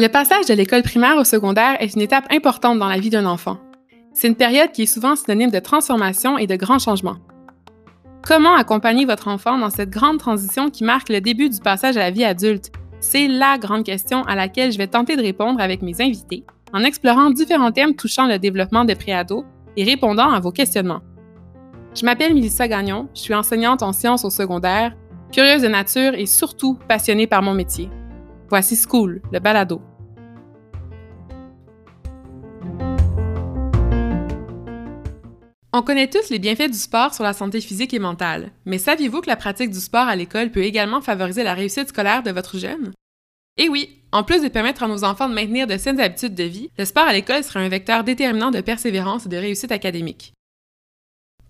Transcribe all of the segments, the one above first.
Le passage de l'école primaire au secondaire est une étape importante dans la vie d'un enfant. C'est une période qui est souvent synonyme de transformation et de grands changements. Comment accompagner votre enfant dans cette grande transition qui marque le début du passage à la vie adulte? C'est la grande question à laquelle je vais tenter de répondre avec mes invités en explorant différents thèmes touchant le développement des préados et répondant à vos questionnements. Je m'appelle Melissa Gagnon, je suis enseignante en sciences au secondaire, curieuse de nature et surtout passionnée par mon métier. Voici School, le balado. On connaît tous les bienfaits du sport sur la santé physique et mentale, mais saviez-vous que la pratique du sport à l'école peut également favoriser la réussite scolaire de votre jeune? Eh oui, en plus de permettre à nos enfants de maintenir de saines habitudes de vie, le sport à l'école sera un vecteur déterminant de persévérance et de réussite académique.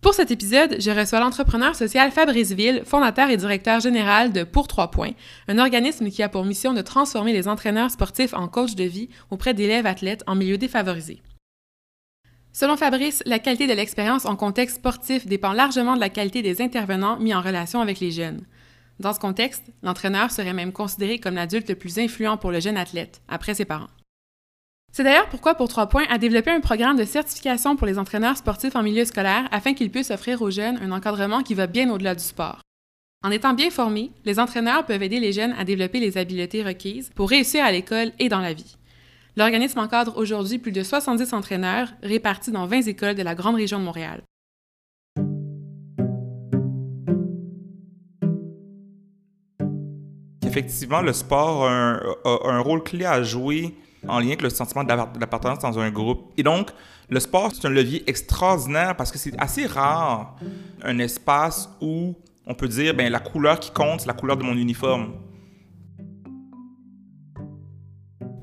Pour cet épisode, je reçois l'entrepreneur social Fabrice Ville, fondateur et directeur général de Pour Trois Points, un organisme qui a pour mission de transformer les entraîneurs sportifs en coachs de vie auprès d'élèves athlètes en milieu défavorisé. Selon Fabrice, la qualité de l'expérience en contexte sportif dépend largement de la qualité des intervenants mis en relation avec les jeunes. Dans ce contexte, l'entraîneur serait même considéré comme l'adulte le plus influent pour le jeune athlète, après ses parents. C'est d'ailleurs pourquoi Pour Trois Points a développé un programme de certification pour les entraîneurs sportifs en milieu scolaire afin qu'ils puissent offrir aux jeunes un encadrement qui va bien au-delà du sport. En étant bien formés, les entraîneurs peuvent aider les jeunes à développer les habiletés requises pour réussir à l'école et dans la vie. L'organisme encadre aujourd'hui plus de 70 entraîneurs répartis dans 20 écoles de la grande région de Montréal. Effectivement, le sport a un, rôle clé à jouer en lien avec le sentiment d'appartenance dans un groupe. Et donc, le sport, c'est un levier extraordinaire parce que c'est assez rare un espace où on peut dire, ben la couleur qui compte, c'est la couleur de mon uniforme.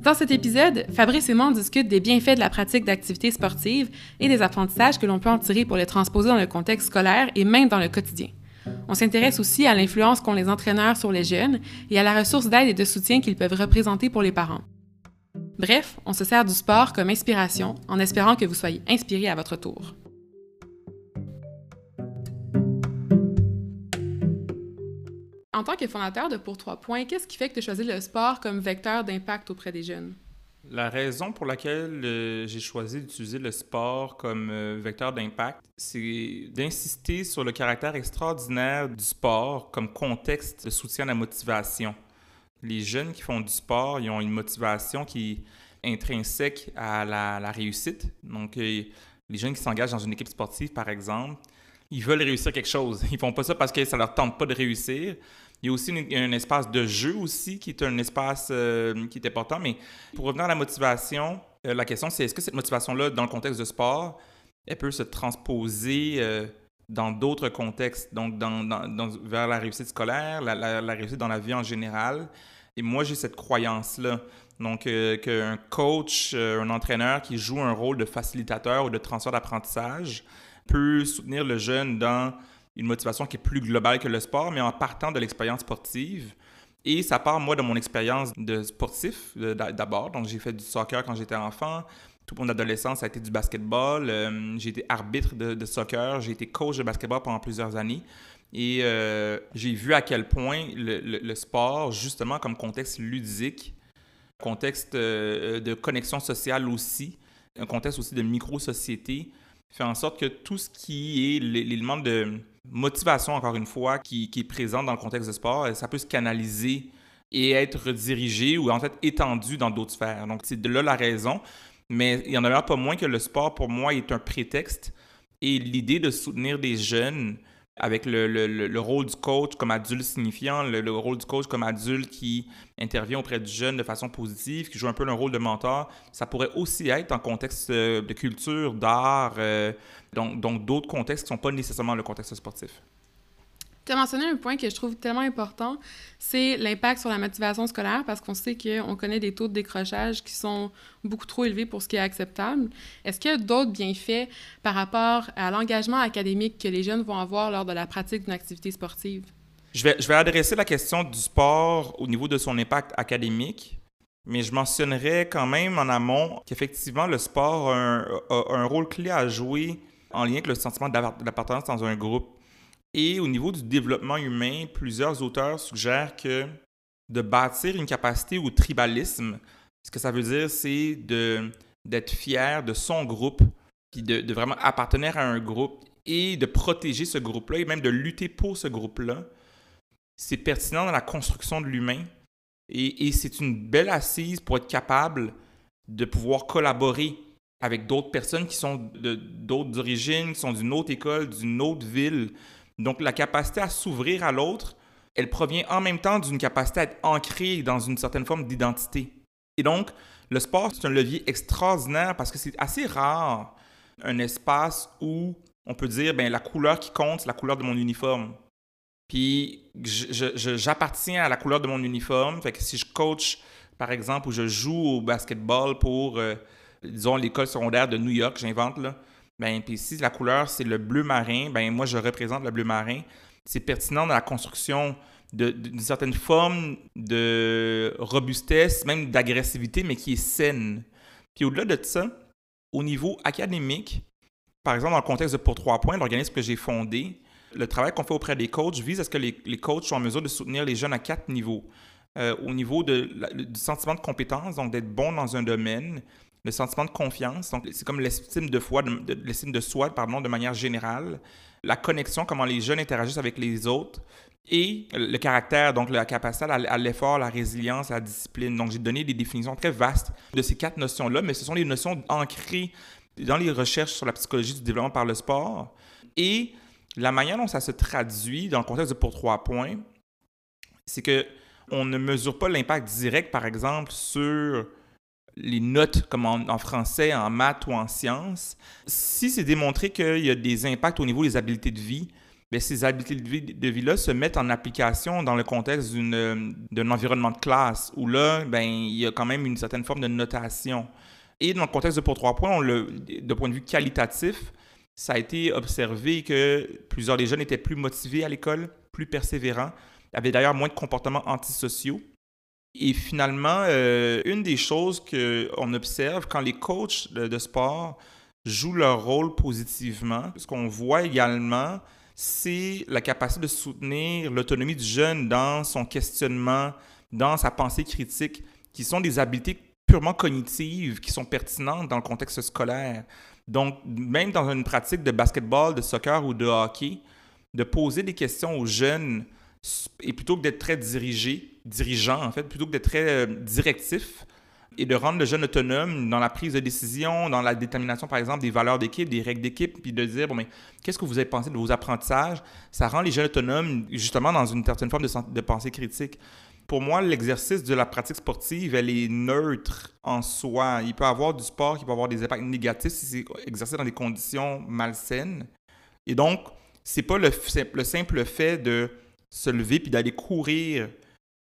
Dans cet épisode, Fabrice et moi discutent des bienfaits de la pratique d'activités sportives et des apprentissages que l'on peut en tirer pour les transposer dans le contexte scolaire et même dans le quotidien. On s'intéresse aussi à l'influence qu'ont les entraîneurs sur les jeunes et à la ressource d'aide et de soutien qu'ils peuvent représenter pour les parents. Bref, on se sert du sport comme inspiration en espérant que vous soyez inspiré à votre tour. En tant que fondateur de Pour Trois Points, qu'est-ce qui fait que tu as choisi le sport comme vecteur d'impact auprès des jeunes? La raison pour laquelle euh, j'ai choisi d'utiliser le sport comme euh, vecteur d'impact, c'est d'insister sur le caractère extraordinaire du sport comme contexte de soutien à la motivation. Les jeunes qui font du sport, ils ont une motivation qui est intrinsèque à la, réussite. Donc, euh, les jeunes qui s'engagent dans une équipe sportive, par exemple, ils veulent réussir quelque chose. Ils font pas ça parce que ça leur tente pas de réussir. Il y a aussi un espace de jeu aussi qui est un espace euh, qui est important. Mais pour revenir à la motivation, euh, la question c'est est-ce que cette motivation-là, dans le contexte de sport, elle peut se transposer dans d'autres contextes, donc vers la réussite scolaire, la, réussite dans la vie en général. Et moi, j'ai cette croyance-là. Donc, qu'un coach, un entraîneur qui joue un rôle de facilitateur ou de transfert d'apprentissage peut soutenir le jeune dans une motivation qui est plus globale que le sport, mais en partant de l'expérience sportive. Et ça part, moi, de mon expérience de sportif d'abord. Donc, j'ai fait du soccer quand j'étais enfant. Toute mon adolescence, ça a été du basketball. Euh, j'ai été arbitre de, soccer. J'ai été coach de basketball pendant plusieurs années. Et euh, j'ai vu à quel point le, sport, justement, comme contexte ludique, contexte euh, de connexion sociale aussi, un contexte aussi de micro-société, fait en sorte que tout ce qui est l'élément de motivation, encore une fois, qui, est présent dans le contexte de sport, ça peut se canaliser et être redirigé ou en fait étendu dans d'autres sphères. Donc, c'est de là la raison. Mais il y en a pas moins que le sport, pour moi, est un prétexte. Et l'idée de soutenir des jeunes avec le, le, le, rôle du coach comme adulte signifiant, le, rôle du coach comme adulte qui intervient auprès du jeune de façon positive, qui joue un peu un rôle de mentor, ça pourrait aussi être en contexte euh, de culture, d'art, euh, donc d'autres contextes qui ne sont pas nécessairement le contexte sportif. Tu as mentionné un point que je trouve tellement important, c'est l'impact sur la motivation scolaire parce qu'on sait qu'on connaît des taux de décrochage qui sont beaucoup trop élevés pour ce qui est acceptable. Est-ce qu'il y a d'autres bienfaits par rapport à l'engagement académique que les jeunes vont avoir lors de la pratique d'une activité sportive? Je vais, je vais adresser la question du sport au niveau de son impact académique, mais je mentionnerai quand même en amont qu'effectivement, le sport a un, a un rôle clé à jouer en lien avec le sentiment d'appartenance dans un groupe. Et au niveau du développement humain, plusieurs auteurs suggèrent que de bâtir une capacité au tribalisme, ce que ça veut dire, c'est d'être fier de son groupe, puis de, de, vraiment appartenir à un groupe et de protéger ce groupe-là et même de lutter pour ce groupe-là. C'est pertinent dans la construction de l'humain et, et c'est une belle assise pour être capable de pouvoir collaborer avec d'autres personnes qui sont d'autres origines, qui sont d'une autre école, d'une autre ville. Donc la capacité à s'ouvrir à l'autre, elle provient en même temps d'une capacité à être ancrée dans une certaine forme d'identité. Et donc, le sport, c'est un levier extraordinaire parce que c'est assez rare un espace où on peut dire, ben la couleur qui compte, c'est la couleur de mon uniforme. Puis j'appartiens à la couleur de mon uniforme. Fait que si je coach, par exemple, ou je joue au basketball pour, euh, disons, l'école secondaire de New York, j'invente là, ben, puis si la couleur c'est le bleu marin, ben moi je représente le bleu marin. C'est pertinent dans la construction d'une certaine forme de robustesse, même d'agressivité, mais qui est saine. Puis au-delà de ça, au niveau académique, par exemple, dans le contexte de Pour Trois Points, l'organisme que j'ai fondé, le travail qu'on fait auprès des coachs vise à ce que les, les, coachs soient en mesure de soutenir les jeunes à quatre niveaux. Euh, au niveau du sentiment de compétence, donc d'être bon dans un domaine, le sentiment de confiance, donc c'est comme l'estime de, foi, l'estime de soi, pardon, de manière générale, la connexion, comment les jeunes interagissent avec les autres, et le caractère, donc la capacité à l'effort, la résilience, la discipline. Donc j'ai donné des définitions très vastes de ces quatre notions-là, mais ce sont des notions ancrées dans les recherches sur la psychologie du développement par le sport. Et la manière dont ça se traduit dans le contexte de pour trois points, c'est que on ne mesure pas l'impact direct, par exemple, sur les notes comme en, français, en maths ou en sciences. Si c'est démontré qu'il y a des impacts au niveau des habiletés de vie, bien, ces habiletés de vie-là se mettent en application dans le contexte d'un environnement de classe où là, ben, il y a quand même une certaine forme de notation. Et dans le contexte de pour trois points, de point de vue qualitatif, ça a été observé que plusieurs des jeunes étaient plus motivés à l'école, plus persévérants, avaient d'ailleurs moins de comportements antisociaux. Et finalement, euh, une des choses qu'on observe quand les coachs de, sport jouent leur rôle positivement, ce qu'on voit également, c'est la capacité de soutenir l'autonomie du jeune dans son questionnement, dans sa pensée critique, qui sont des habiletés purement cognitives, qui sont pertinentes dans le contexte scolaire. Donc, même dans une pratique de basketball, de soccer ou de hockey, de poser des questions aux jeunes et plutôt que d'être très dirigé, dirigeant en fait, plutôt que d'être très euh, directif et de rendre le jeune autonome dans la prise de décision, dans la détermination par exemple des valeurs d'équipe, des règles d'équipe, puis de dire bon mais qu'est-ce que vous avez pensé de vos apprentissages, ça rend les jeunes autonomes justement dans une certaine forme de, pensée critique. Pour moi, l'exercice de la pratique sportive, elle est neutre en soi. Il peut avoir du sport qui peut avoir des impacts négatifs si c'est exercé dans des conditions malsaines. Et donc, c'est pas le, le simple fait de se lever puis d'aller courir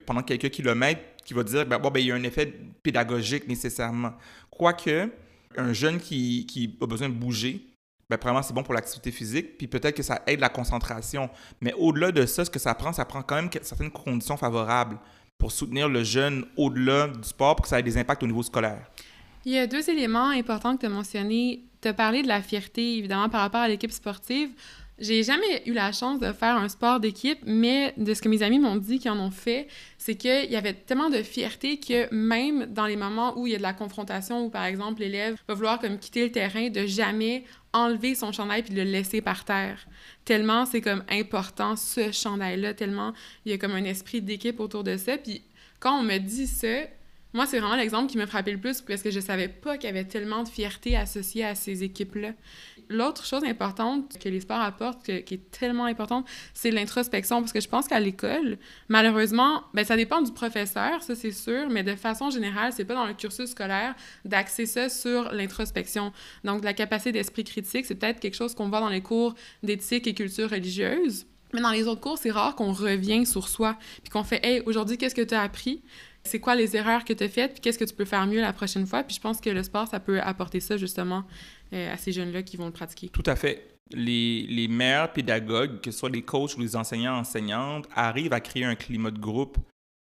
pendant quelques kilomètres qui va dire ben, bon, ben, il y a un effet pédagogique nécessairement. Quoique, un jeune qui, qui a besoin de bouger, ben, probablement c'est bon pour l'activité physique, puis peut-être que ça aide la concentration. Mais au-delà de ça, ce que ça prend, ça prend quand même certaines conditions favorables pour soutenir le jeune au-delà du sport pour que ça ait des impacts au niveau scolaire. Il y a deux éléments importants que tu as mentionnés. Tu as parlé de la fierté, évidemment, par rapport à l'équipe sportive. J'ai jamais eu la chance de faire un sport d'équipe, mais de ce que mes amis m'ont dit qu'ils en ont fait, c'est qu'il y avait tellement de fierté que même dans les moments où il y a de la confrontation, où par exemple l'élève va vouloir quitter le terrain, de jamais enlever son chandail puis de le laisser par terre. Tellement c'est comme important ce chandail-là, tellement il y a comme un esprit d'équipe autour de ça. Puis quand on me dit ça, moi, c'est vraiment l'exemple qui m'a frappé le plus parce que je savais pas qu'il y avait tellement de fierté associée à ces équipes-là. L'autre chose importante que les sports apportent, qui est tellement importante, c'est l'introspection parce que je pense qu'à l'école, malheureusement, ben ça dépend du professeur, ça c'est sûr, mais de façon générale, c'est pas dans le cursus scolaire d'axer ça sur l'introspection. Donc, la capacité d'esprit critique, c'est peut-être quelque chose qu'on voit dans les cours d'éthique et culture religieuse. Mais dans les autres cours, c'est rare qu'on revienne sur soi, puis qu'on fait Hey, aujourd'hui, qu'est-ce que tu as appris? C'est quoi les erreurs que tu as faites, puis qu'est-ce que tu peux faire mieux la prochaine fois? Puis je pense que le sport, ça peut apporter ça justement euh, à ces jeunes-là qui vont le pratiquer. Tout à fait. Les, les meilleurs pédagogues, que ce soit les coachs ou les enseignants, enseignantes, arrivent à créer un climat de groupe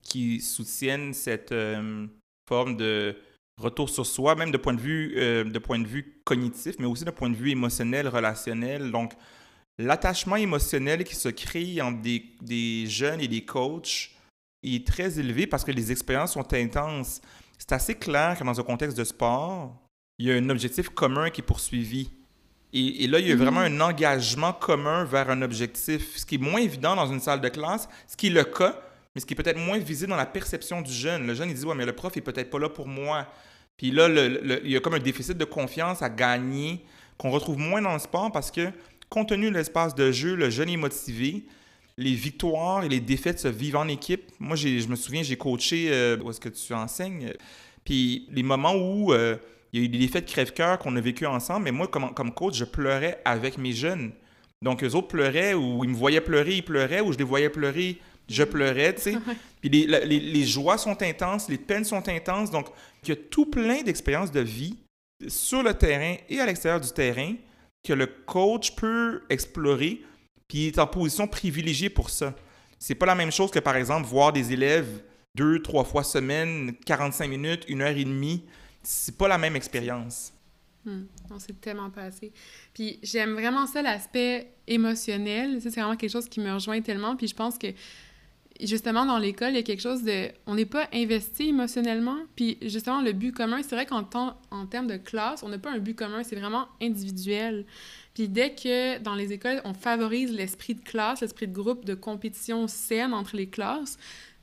qui soutienne cette euh, forme de retour sur soi, même de point de vue, euh, de point de vue cognitif, mais aussi de point de vue émotionnel, relationnel. Donc, l'attachement émotionnel qui se crée entre des, des, jeunes et des coachs est très élevé parce que les expériences sont intenses. C'est assez clair que dans un contexte de sport, il y a un objectif commun qui est poursuivi. Et, là, il y a vraiment mm-hmm. un engagement commun vers un objectif, ce qui est moins évident dans une salle de classe, ce qui est le cas, mais ce qui est peut-être moins visible dans la perception du jeune. Le jeune, il dit, ouais, mais le prof est peut-être pas là pour moi. Puis là, il y a comme un déficit de confiance à gagner qu'on retrouve moins dans le sport parce que, compte tenu de l'espace de jeu, le jeune est motivé. Les victoires et les défaites se vivent en équipe. Moi, je me souviens, j'ai coaché euh, où est-ce que tu enseignes? Puis les moments où euh, il y a eu des défaites crève-cœur qu'on a vécues ensemble, mais moi, comme, comme coach, je pleurais avec mes jeunes. Donc, eux autres pleuraient, ou ils me voyaient pleurer, ils pleuraient, ou je les voyais pleurer, je pleurais, tu sais. Puis les, les, les, joies sont intenses, les peines sont intenses. Donc, il y a tout plein d'expériences de vie sur le terrain et à l'extérieur du terrain que le coach peut explorer, puis il est en position privilégiée pour ça. C'est pas la même chose que, par exemple, voir des élèves deux, trois fois semaine, 45 minutes, une heure et demie. C'est pas la même expérience. Hmm. On s'est tellement passé. Puis j'aime vraiment ça, l'aspect émotionnel. c'est vraiment quelque chose qui me rejoint tellement. Puis je pense que justement, dans l'école, il y a quelque chose de... On n'est pas investi émotionnellement. Puis, justement, le but commun, c'est vrai qu'en en termes de classe, on n'a pas un but commun, c'est vraiment individuel. Puis, dès que dans les écoles, on favorise l'esprit de classe, l'esprit de groupe, de compétition saine entre les classes,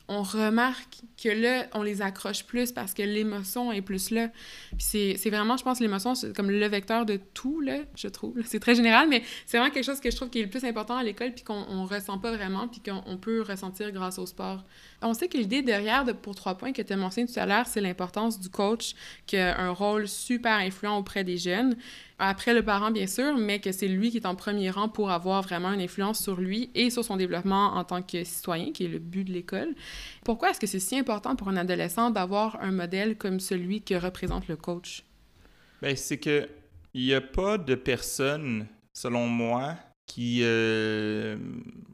on remarque que là, on les accroche plus parce que l'émotion est plus là. C'est vraiment, je pense, l'émotion, c'est comme le vecteur de tout, là, je trouve. C'est très général, mais c'est vraiment quelque chose que je trouve qui est le plus important à l'école, puis qu'on ressent pas vraiment, puis qu'on peut ressentir grâce au sport. On sait que l'idée derrière, de, pour trois points que tu as mentionné tout à l'heure, c'est l'importance du coach, qui a un rôle super influent auprès des jeunes après le parent, bien sûr, mais que c'est lui qui est en premier rang pour avoir vraiment une influence sur lui et sur son développement en tant que citoyen, qui est le but de l'école. Pourquoi est-ce que c'est si important pour un adolescent d'avoir un modèle comme celui que représente le coach? Bien, c'est que il n'y a pas de personnes, selon moi, qui euh,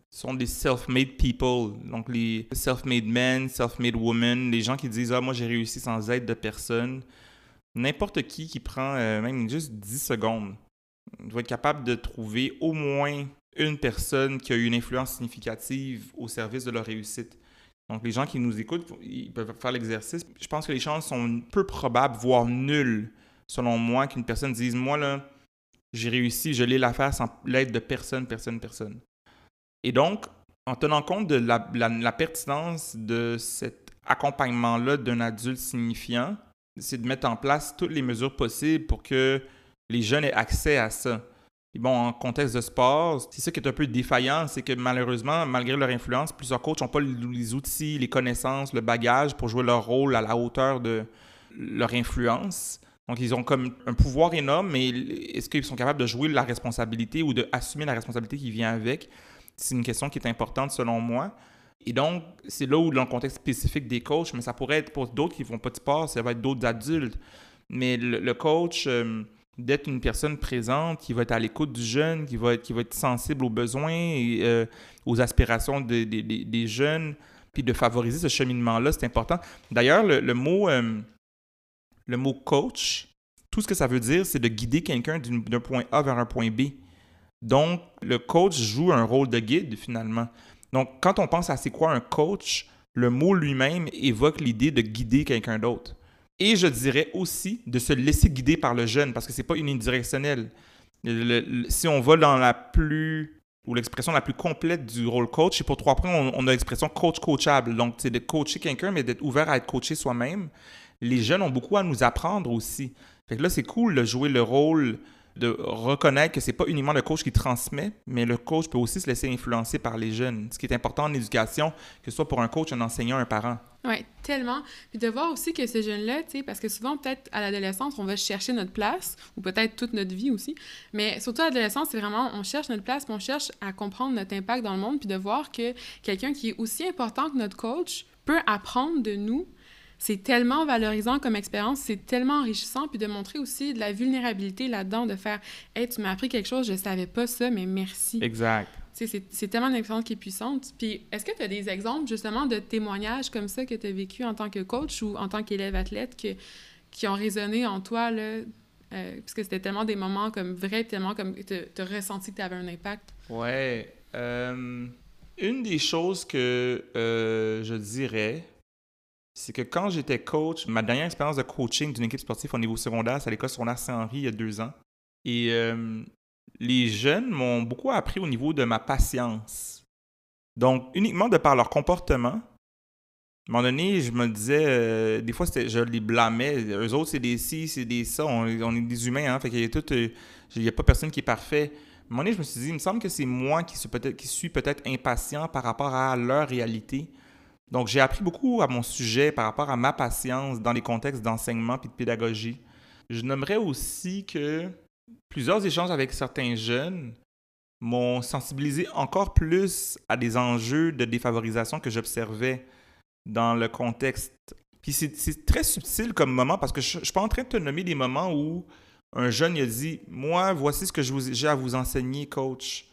sont des self-made people. Donc, les self-made men, self-made women, les gens qui disent Ah, moi, j'ai réussi sans aide de personne n'importe qui qui prend euh, même juste 10 secondes doit être capable de trouver au moins une personne qui a eu une influence significative au service de leur réussite. Donc, les gens qui nous écoutent, ils peuvent faire l'exercice. Je pense que les chances sont peu probables, voire nulles, selon moi, qu'une personne dise Moi, là, j'ai réussi, je l'ai l'affaire sans l'aide de personne, personne, personne. Et donc, en tenant compte de la pertinence de cet accompagnement-là d'un adulte signifiant, c'est de mettre en place toutes les mesures possibles pour que les jeunes aient accès à ça. Bon, en contexte de sport, c'est ça qui est un peu défaillant, c'est que malheureusement, malgré leur influence, plusieurs coachs n'ont pas les outils, les connaissances, le bagage pour jouer leur rôle à la hauteur de leur influence. Donc, ils ont comme un pouvoir énorme, mais est-ce qu'ils sont capables de jouer la responsabilité ou d'assumer la responsabilité qui vient avec? C'est une question qui est importante selon moi. Et donc, c'est là où, dans le contexte spécifique des coachs, mais ça pourrait être pour d'autres qui font pas de sport, ça va être d'autres adultes. Mais le, coach, euh, d'être une personne présente, qui va être à l'écoute du jeune, qui va être, qui va être sensible aux besoins et euh, aux aspirations des jeunes, puis de favoriser ce cheminement-là, c'est important. D'ailleurs, le, euh, le mot coach, tout ce que ça veut dire, c'est de guider quelqu'un d'un point A vers un point B. Donc, le coach joue un rôle de guide, finalement. Donc, quand on pense à c'est quoi un coach, le mot lui-même évoque l'idée de guider quelqu'un d'autre. Et je dirais aussi de se laisser guider par le jeune, parce que c'est pas unidirectionnel. si on va dans la plus ou l'expression la plus complète du rôle coach, et pour trois points, on, a l'expression coach coachable. Donc, c'est de coacher quelqu'un, mais d'être ouvert à être coaché soi-même. Les jeunes ont beaucoup à nous apprendre aussi. Fait que là, c'est cool de jouer le rôle de reconnaître que c'est pas uniquement le coach qui transmet, mais le coach peut aussi se laisser influencer par les jeunes. Ce qui est important en éducation, que ce soit pour un coach, un enseignant, un parent. Oui, tellement. Puis de voir aussi que ces jeunes-là, tu sais, parce que souvent, peut-être à l'adolescence, on va chercher notre place, ou peut-être toute notre vie aussi, mais surtout à l'adolescence, c'est vraiment, on cherche notre place, puis on cherche à comprendre notre impact dans le monde, puis de voir que quelqu'un qui est aussi important que notre coach peut apprendre de nous c'est tellement valorisant comme expérience, c'est tellement enrichissant, puis de montrer aussi de la vulnérabilité là-dedans, de faire Hey, tu m'as appris quelque chose, je savais pas ça, mais merci. Exact. C'est tellement une expérience qui est puissante. Puis, est-ce que tu as des exemples, justement, de témoignages comme ça que tu as vécu en tant que coach ou en tant qu'élève athlète que, qui ont résonné en toi, là, euh, parce que c'était tellement des moments comme vrais, tellement comme tu as ressenti que tu avais un impact? Ouais. Euh, une des choses que euh, je dirais, c'est que quand j'étais coach, ma dernière expérience de coaching d'une équipe sportive au niveau secondaire, c'est à l'école secondaire Saint-Henri il y a deux ans. Et euh, les jeunes m'ont beaucoup appris au niveau de ma patience. Donc, uniquement de par leur comportement, à un moment donné, je me disais, euh, des fois, je les blâmais. Eux autres, c'est des ci, c'est des ça. On, est des humains, hein. Fait qu'il y a tout. Il n'y a pas personne qui est parfait. À un moment donné, je me suis dit, il me semble que c'est moi qui suis peut-être impatient par rapport à leur réalité. Donc, j'ai appris beaucoup à mon sujet par rapport à ma patience dans les contextes d'enseignement et de pédagogie. Je nommerais aussi que plusieurs échanges avec certains jeunes m'ont sensibilisé encore plus à des enjeux de défavorisation que j'observais dans le contexte. Puis c'est très subtil comme moment parce que je ne suis pas en train de te nommer des moments où un jeune a dit Moi, voici ce que j'ai à vous enseigner, coach.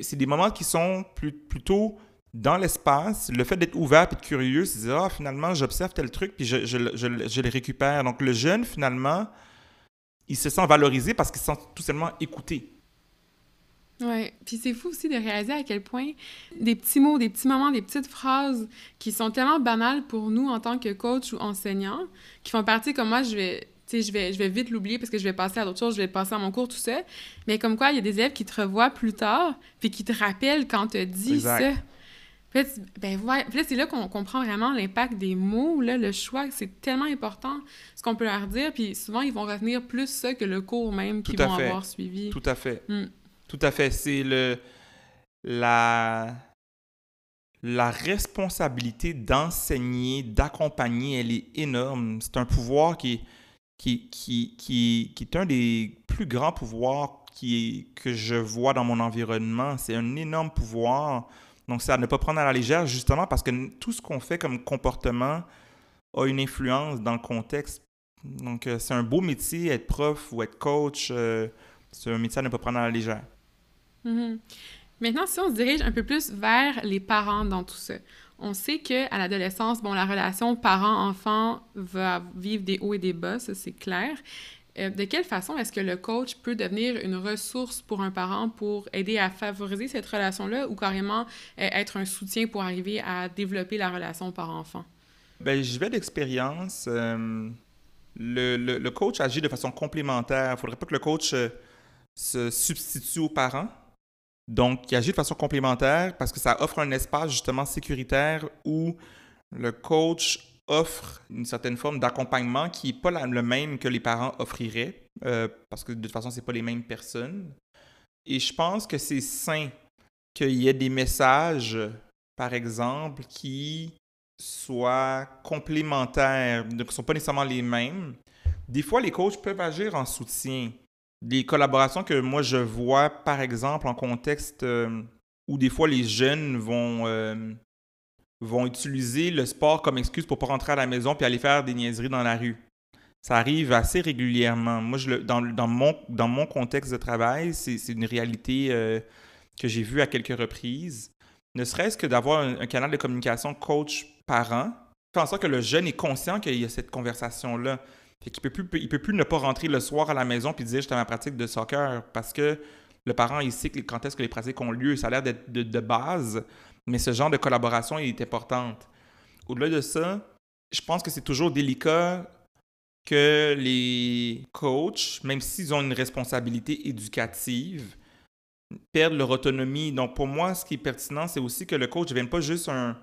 C'est des moments qui sont plutôt dans l'espace, le fait d'être ouvert et de curieux, c'est dire, ah, finalement, j'observe tel truc, puis je, je, je, le récupère. Donc, le jeune, finalement, il se sent valorisé parce qu'il se sent tout simplement écouté. Oui, puis c'est fou aussi de réaliser à quel point des petits mots, des petits moments, des petites phrases qui sont tellement banales pour nous en tant que coach ou enseignant, qui font partie comme moi, je vais je vais, je vais vite l'oublier parce que je vais passer à d'autres choses, je vais passer à mon cours, tout ça. Mais comme quoi, il y a des élèves qui te revoient plus tard, puis qui te rappellent quand tu dis ça. Puis ben, c'est là qu'on comprend vraiment l'impact des mots, là, le choix, c'est tellement important ce qu'on peut leur dire, puis souvent, ils vont retenir plus ça que le cours même qu'ils vont avoir suivi. Tout à fait. Hmm. Tout à fait. C'est le... La... La responsabilité d'enseigner, d'accompagner, elle est énorme. C'est un pouvoir qui est, qui, qui, qui, qui est un des plus grands pouvoirs qui que je vois dans mon environnement. C'est un énorme pouvoir donc, c'est à ne pas prendre à la légère, justement parce que tout ce qu'on fait comme comportement a une influence dans le contexte. Donc, euh, c'est un beau métier, être prof ou être coach. Euh, c'est un métier à ne pas prendre à la légère. Mm-hmm. Maintenant, si on se dirige un peu plus vers les parents dans tout ça, on sait qu'à l'adolescence, bon, la relation parent-enfant va vivre des hauts et des bas, ça c'est clair. Euh, de quelle façon est-ce que le coach peut devenir une ressource pour un parent pour aider à favoriser cette relation-là ou carrément euh, être un soutien pour arriver à développer la relation parent-enfant? Bien, je vais d'expérience. Euh, le, le, coach agit de façon complémentaire. Il ne faudrait pas que le coach se substitue aux parents. Donc, il agit de façon complémentaire parce que ça offre un espace justement sécuritaire où le coach offre une certaine forme d'accompagnement qui n'est pas le même que les parents offriraient, euh, parce que de toute façon, ce pas les mêmes personnes. Et je pense que c'est sain qu'il y ait des messages, par exemple, qui soient complémentaires, qui ne sont pas nécessairement les mêmes. Des fois, les coachs peuvent agir en soutien. Des collaborations que moi je vois, par exemple, en contexte euh, où des fois les jeunes vont euh, vont utiliser le sport comme excuse pour pas rentrer à la maison puis aller faire des niaiseries dans la rue. Ça arrive assez régulièrement. Moi, dans, mon, contexte de travail, c'est une réalité euh, que j'ai vue à quelques reprises. Ne serait-ce que d'avoir un, canal de communication coach-parent, fait en sorte que le jeune est conscient qu'il y a cette conversation-là. Il ne peut, plus, il peut plus ne pas rentrer le soir à la maison puis dire « j'étais à ma pratique de soccer » parce que le parent, il sait quand est-ce que les pratiques ont lieu. Ça a l'air d'être de base. Mais ce genre de collaboration est importante. Au-delà de ça, je pense que c'est toujours délicat que les coachs, même s'ils ont une responsabilité éducative, perdent leur autonomie. Donc pour moi, ce qui est pertinent, c'est aussi que le coach ne devienne pas juste un,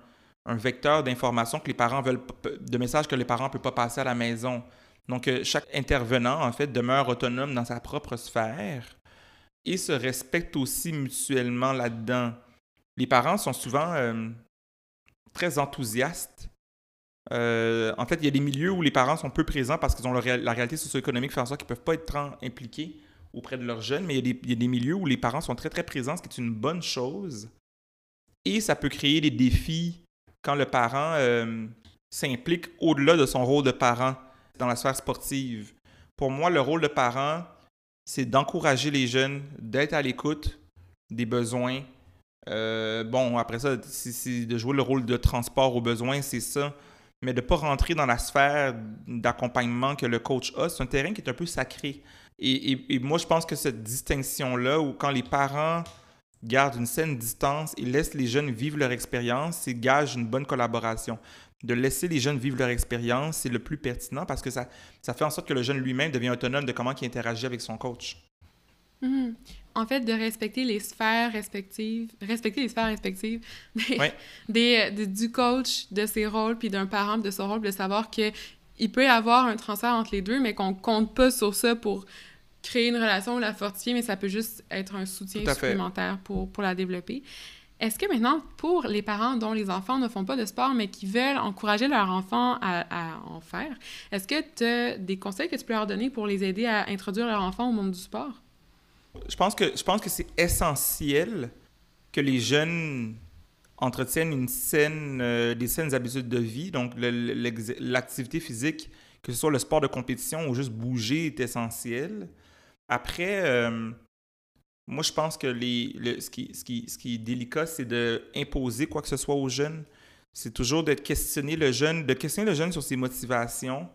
vecteur d'information que les parents veulent, de messages que les parents ne peuvent pas passer à la maison. Donc chaque intervenant, en fait, demeure autonome dans sa propre sphère et se respecte aussi mutuellement là-dedans les parents sont souvent euh, très enthousiastes. Euh, en fait, il y a des milieux où les parents sont peu présents parce qu'ils ont la réalité socio-économique fait en sorte qu'ils ne peuvent pas être impliqués auprès de leurs jeunes, mais il y, a des, milieux où les parents sont très, très présents, ce qui est une bonne chose. Et ça peut créer des défis quand le parent euh, s'implique au-delà de son rôle de parent dans la sphère sportive. Pour moi, le rôle de parent, c'est d'encourager les jeunes, d'être à l'écoute des besoins, euh, bon, après ça, c'est de jouer le rôle de transport au besoin, c'est ça. Mais de ne pas rentrer dans la sphère d'accompagnement que le coach a, c'est un terrain qui est un peu sacré. Et, moi, je pense que cette distinction-là, où quand les parents garde une saine distance et laisse les jeunes vivre leur expérience, c'est gage une bonne collaboration. De laisser les jeunes vivre leur expérience, c'est le plus pertinent parce que ça, ça fait en sorte que le jeune lui-même devient autonome de comment il interagit avec son coach. Mhm. En fait, de respecter les sphères respectives, respecter les sphères respectives des, du coach, de ses rôles, puis d'un parent, de son rôle, de savoir que il peut y avoir un transfert entre les deux, mais qu'on compte pas sur ça pour créer une relation ou la fortifier, mais ça peut juste être un soutien supplémentaire pour, pour la développer. Est-ce que maintenant, pour les parents dont les enfants ne font pas de sport, mais qui veulent encourager leur enfant à, à en faire, est-ce que tu as des conseils que tu peux leur donner pour les aider à introduire leur enfant au monde du sport? Je pense que, je pense que c'est essentiel que les jeunes entretiennent une euh, des saines habitudes de vie. Donc, l'activité physique, que ce soit le sport de compétition ou juste bouger, est essentiel. Après, euh, moi, je pense que ce, qui, ce, qui, ce qui est délicat, c'est d'imposer quoi que ce soit aux jeunes. C'est toujours de questionner le jeune, de questionner le jeune sur ses motivations,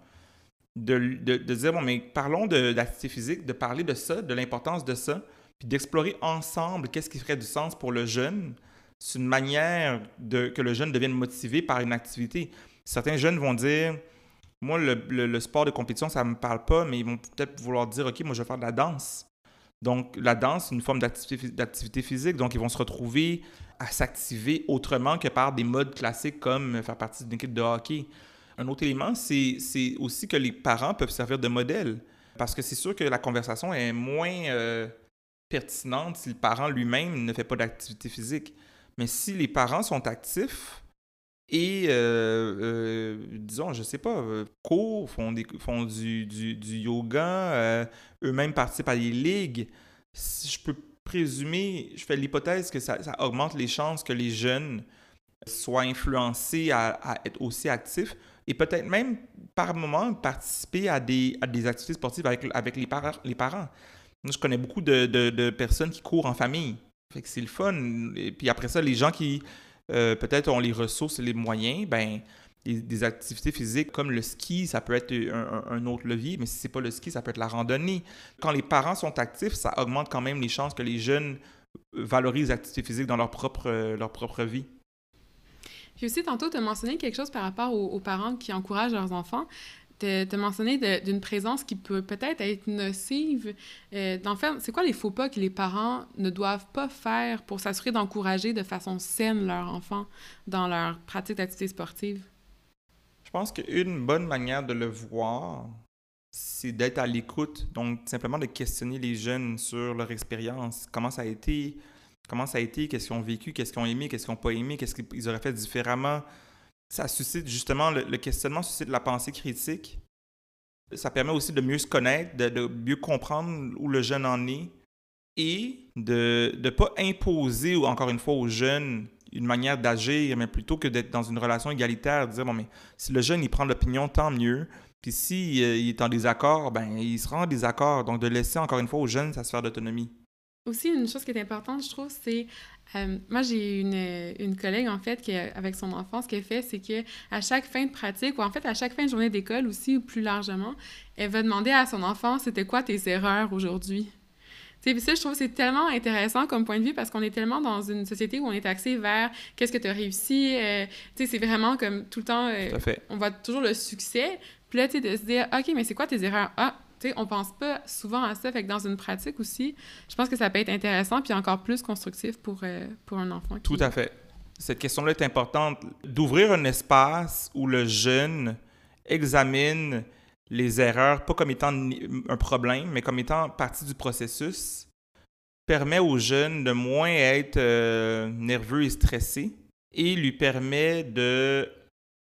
de, de, de dire, bon, mais parlons d'activité physique, de parler de ça, de l'importance de ça, puis d'explorer ensemble qu'est-ce qui ferait du sens pour le jeune. C'est une manière de, que le jeune devienne motivé par une activité. Certains jeunes vont dire, moi, le, le, sport de compétition, ça ne me parle pas, mais ils vont peut-être vouloir dire, OK, moi, je vais faire de la danse. Donc, la danse, c'est une forme d'activité physique. Donc, ils vont se retrouver à s'activer autrement que par des modes classiques comme faire partie d'une équipe de hockey. Un autre élément, c'est aussi que les parents peuvent servir de modèle. Parce que c'est sûr que la conversation est moins euh, pertinente si le parent lui-même ne fait pas d'activité physique. Mais si les parents sont actifs et, euh, euh, disons, je sais pas, courent, font, du, yoga, eux-mêmes participent à des ligues, je peux présumer, je fais l'hypothèse que ça, augmente les chances que les jeunes soient influencés à être aussi actifs et peut-être même par moment participer à des, activités sportives avec, les, par les parents. Je connais beaucoup de, personnes qui courent en famille. C'est le fun. Et puis après ça, les gens qui euh, peut-être ont les ressources et les moyens, ben des, activités physiques comme le ski, ça peut être un, autre levier, mais si c'est pas le ski, ça peut être la randonnée. Quand les parents sont actifs, ça augmente quand même les chances que les jeunes valorisent l'activité physique dans leur propre vie. Puis aussi, tantôt, tu as mentionné quelque chose par rapport aux, parents qui encouragent leurs enfants. Tu as mentionné d'une présence qui peut peut-être être nocive. Euh, fait, c'est quoi les faux pas que les parents ne doivent pas faire pour s'assurer d'encourager de façon saine leur enfant dans leur pratique d'activité sportive? Je pense qu'une bonne manière de le voir, c'est d'être à l'écoute. Donc, simplement de questionner les jeunes sur leur expérience. Comment ça a été? Comment ça a été, qu'est-ce qu'ils ont vécu, qu'est-ce qu'ils ont aimé, qu'est-ce qu'ils n'ont pas aimé, qu'est-ce qu'ils auraient fait différemment. Ça suscite justement, le, questionnement suscite la pensée critique. Ça permet aussi de mieux se connaître, de, mieux comprendre où le jeune en est et de ne pas imposer, encore une fois, aux jeunes une manière d'agir, mais plutôt que d'être dans une relation égalitaire, de dire, bon, mais si le jeune, il prend l'opinion, tant mieux. Puis s'il si, euh, est en désaccord, ben, il sera en désaccord. Donc, de laisser, encore une fois, aux jeunes sa sphère d'autonomie. Aussi, une chose qui est importante, je trouve, c'est. Euh, moi, j'ai une, une, collègue, en fait, qui, avec son enfant, ce qu'elle fait, c'est que à chaque fin de pratique, ou en fait, à chaque fin de journée d'école aussi, ou plus largement, elle va demander à son enfant c'était quoi tes erreurs aujourd'hui? Tu sais, ça, je trouve que c'est tellement intéressant comme point de vue parce qu'on est tellement dans une société où on est axé vers qu'est-ce que tu as réussi. Euh, tu sais, c'est vraiment comme tout le temps, euh, on voit toujours le succès. Puis là, tu sais, de se dire, OK, mais c'est quoi tes erreurs? Ah, on pense pas souvent à ça. Fait que dans une pratique aussi, je pense que ça peut être intéressant puis encore plus constructif pour, euh, pour un enfant. Tout à fait. Cette question-là est importante. D'ouvrir un espace où le jeune examine les erreurs, pas comme étant un problème, mais comme étant partie du processus, permet au jeune de moins être euh, nerveux et stressé et lui permet de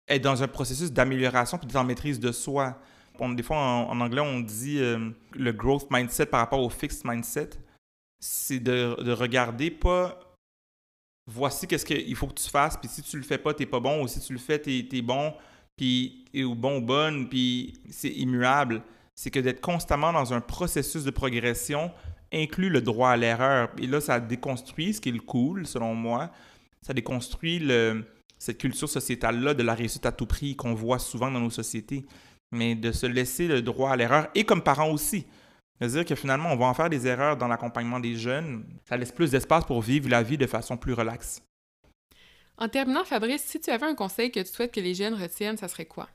être dans un processus d'amélioration puis d'être en maîtrise de soi des fois, en, anglais, on dit euh, le growth mindset par rapport au fixed mindset. C'est de, regarder pas voici qu'est-ce qu'il faut que tu fasses, puis si tu le fais pas, t'es pas bon, ou si tu le fais, t'es es bon, puis ou bon ou bonne, puis c'est immuable. C'est que d'être constamment dans un processus de progression inclut le droit à l'erreur. Et là, ça déconstruit ce qui est cool, selon moi. Ça déconstruit cette culture sociétale-là de la réussite à tout prix qu'on voit souvent dans nos sociétés mais de se laisser le droit à l'erreur, et comme parent aussi. C'est-à-dire que finalement, on va en faire des erreurs dans l'accompagnement des jeunes. Ça laisse plus d'espace pour vivre la vie de façon plus relaxe. En terminant, Fabrice, si tu avais un conseil que tu souhaites que les jeunes retiennent, ça serait quoi?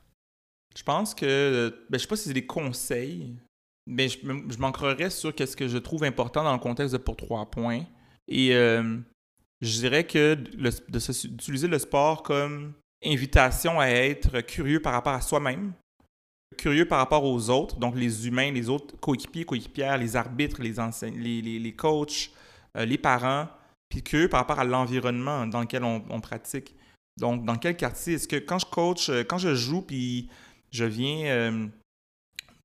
Je pense que, ben, je sais pas si c'est des conseils, mais je, je m'ancrerais sur ce que je trouve important dans le contexte de Pour trois points. Et euh, je dirais que d'utiliser le sport comme invitation à être curieux par rapport à soi-même, curieux par rapport aux autres, donc les humains, les autres coéquipiers, coéquipières, les arbitres, les, les, les, coachs, euh, les parents, puis curieux par rapport à l'environnement dans lequel on, pratique. Donc, dans quel quartier? Est-ce que quand je coach, euh, quand je joue, puis je viens euh,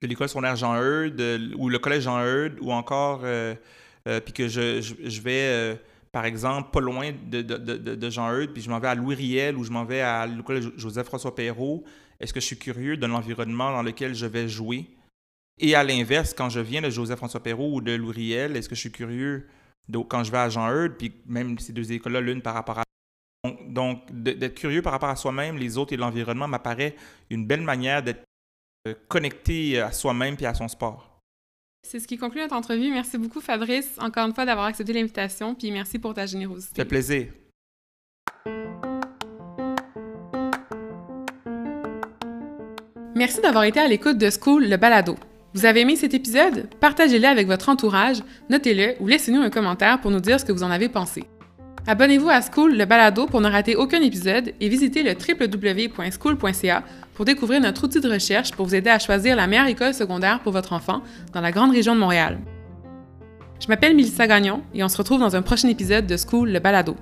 de l'école secondaire Jean Eudes ou le collège Jean Eudes ou encore, puis que je, vais par exemple, pas loin de, de, de, Jean Eudes, puis je m'en vais à Louis Riel ou je m'en vais à l'école Joseph-François Perrault, est-ce que je suis curieux de l'environnement dans lequel je vais jouer? Et à l'inverse, quand je viens de Joseph-François Perrault ou de Louis Riel, est-ce que je suis curieux de, quand je vais à Jean Eudes, puis même ces deux écoles-là, l'une par rapport à donc, donc d'être curieux par rapport à soi-même, les autres et l'environnement m'apparaît une belle manière d'être euh, connecté à soi-même et à son sport. C'est ce qui conclut notre entrevue. Merci beaucoup, Fabrice, encore une fois, d'avoir accepté l'invitation, puis merci pour ta générosité. Ça fait plaisir. Merci d'avoir été à l'écoute de School, le balado. Vous avez aimé cet épisode? Partagez-le avec votre entourage, notez-le ou laissez-nous un commentaire pour nous dire ce que vous en avez pensé. Abonnez-vous à School, le balado, pour ne rater aucun épisode et visitez le www.school.ca pour découvrir notre outil de recherche pour vous aider à choisir la meilleure école secondaire pour votre enfant dans la grande région de Montréal. Je m'appelle Mélissa Gagnon et on se retrouve dans un prochain épisode de School, le balado.